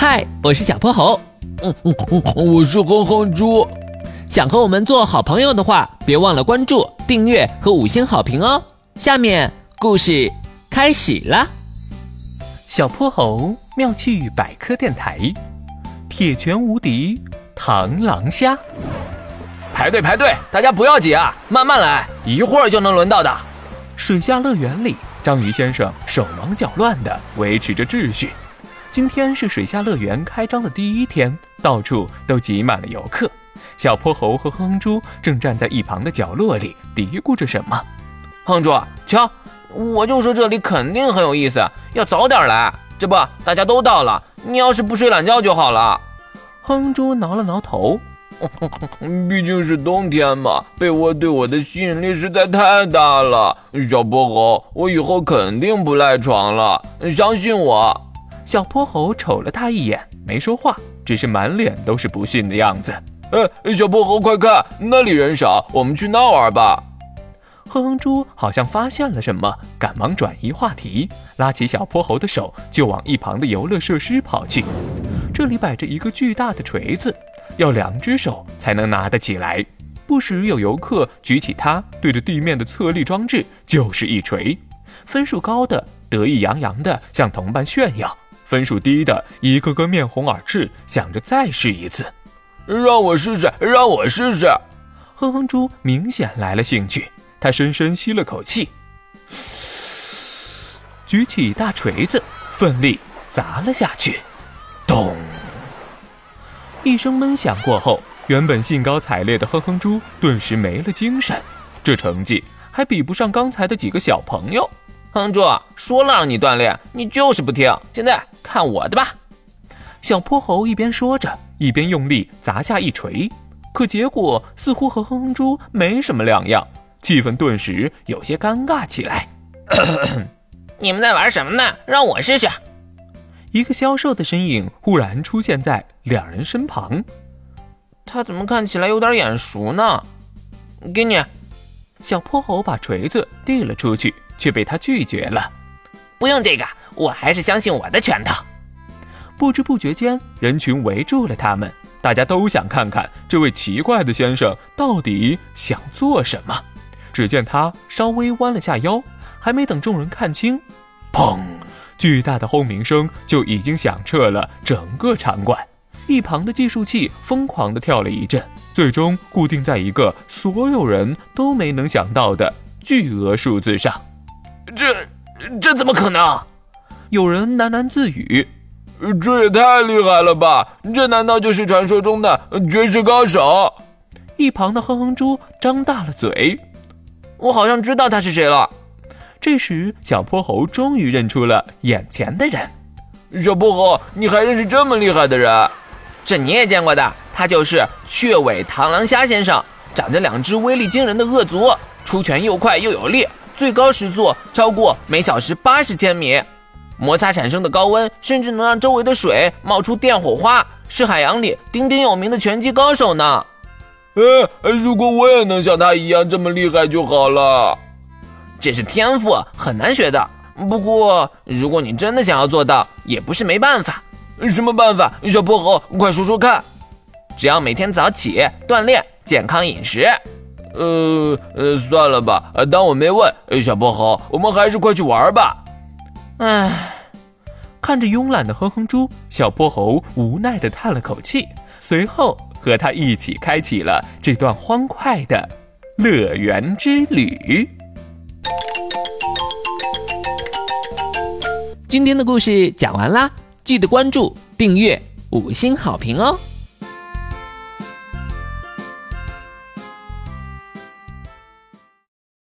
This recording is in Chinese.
嗨，我是小泼猴。嗯嗯嗯，我是哼哼猪。想和我们做好朋友的话，别忘了关注、订阅和五星好评哦。下面故事开始了。小泼猴妙趣百科电台，铁拳无敌螳螂虾。排队排队，大家不要急啊，慢慢来，一会儿就能轮到的。水下乐园里，章鱼先生手忙脚乱地维持着秩序。今天是水下乐园开张的第一天，到处都挤满了游客。小泼猴和哼哼猪正站在一旁的角落里嘀咕着什么。哼猪，瞧，我就说这里肯定很有意思，要早点来。这不，大家都到了，你要是不睡懒觉就好了。哼猪挠了挠头，毕竟是冬天嘛，被窝对我的吸引力实在太大了。小泼猴，我以后肯定不赖床了，相信我。小泼猴瞅了他一眼，没说话，只是满脸都是不信的样子。呃，小泼猴，快看，那里人少，我们去那玩吧。哼哼猪好像发现了什么，赶忙转移话题，拉起小泼猴的手就往一旁的游乐设施跑去。这里摆着一个巨大的锤子，要两只手才能拿得起来。不时有游客举起它，对着地面的测力装置就是一锤。分数高的得意洋洋地向同伴炫耀。分数低的一个个面红耳赤，想着再试一次。让我试试，让我试试。哼哼猪明显来了兴趣，他深深吸了口气，举起大锤子，奋力砸了下去。咚！一声闷响过后，原本兴高采烈的哼哼猪顿时没了精神。这成绩还比不上刚才的几个小朋友。哼猪说了让你锻炼，你就是不听。现在看我的吧！小泼猴一边说着，一边用力砸下一锤，可结果似乎和哼哼猪没什么两样，气氛顿时有些尴尬起来。你们在玩什么呢？让我试试。一个消瘦的身影忽然出现在两人身旁，他怎么看起来有点眼熟呢？给你，小泼猴把锤子递了出去。却被他拒绝了。不用这个，我还是相信我的拳头。不知不觉间，人群围住了他们，大家都想看看这位奇怪的先生到底想做什么。只见他稍微弯了下腰，还没等众人看清，砰！巨大的轰鸣声就已经响彻了整个场馆。一旁的计数器疯狂地跳了一阵，最终固定在一个所有人都没能想到的巨额数字上。这这怎么可能？有人喃喃自语：“这也太厉害了吧！这难道就是传说中的绝世高手？”一旁的哼哼猪张大了嘴：“我好像知道他是谁了。”这时，小泼猴终于认出了眼前的人。小泼猴，你还认识这么厉害的人？这你也见过的，他就是雀尾螳螂虾先生，长着两只威力惊人的恶足，出拳又快又有力。最高时速超过每小时八十千米，摩擦产生的高温甚至能让周围的水冒出电火花，是海洋里鼎鼎有名的拳击高手呢。呃，如果我也能像他一样这么厉害就好了。这是天赋，很难学的。不过，如果你真的想要做到，也不是没办法。什么办法？小泼猴，快说说看。只要每天早起锻炼，健康饮食。呃呃，算了吧，当我没问。小泼猴，我们还是快去玩吧。唉，看着慵懒的哼哼猪，小泼猴无奈的叹了口气，随后和他一起开启了这段欢快的乐园之旅。今天的故事讲完啦，记得关注、订阅、五星好评哦。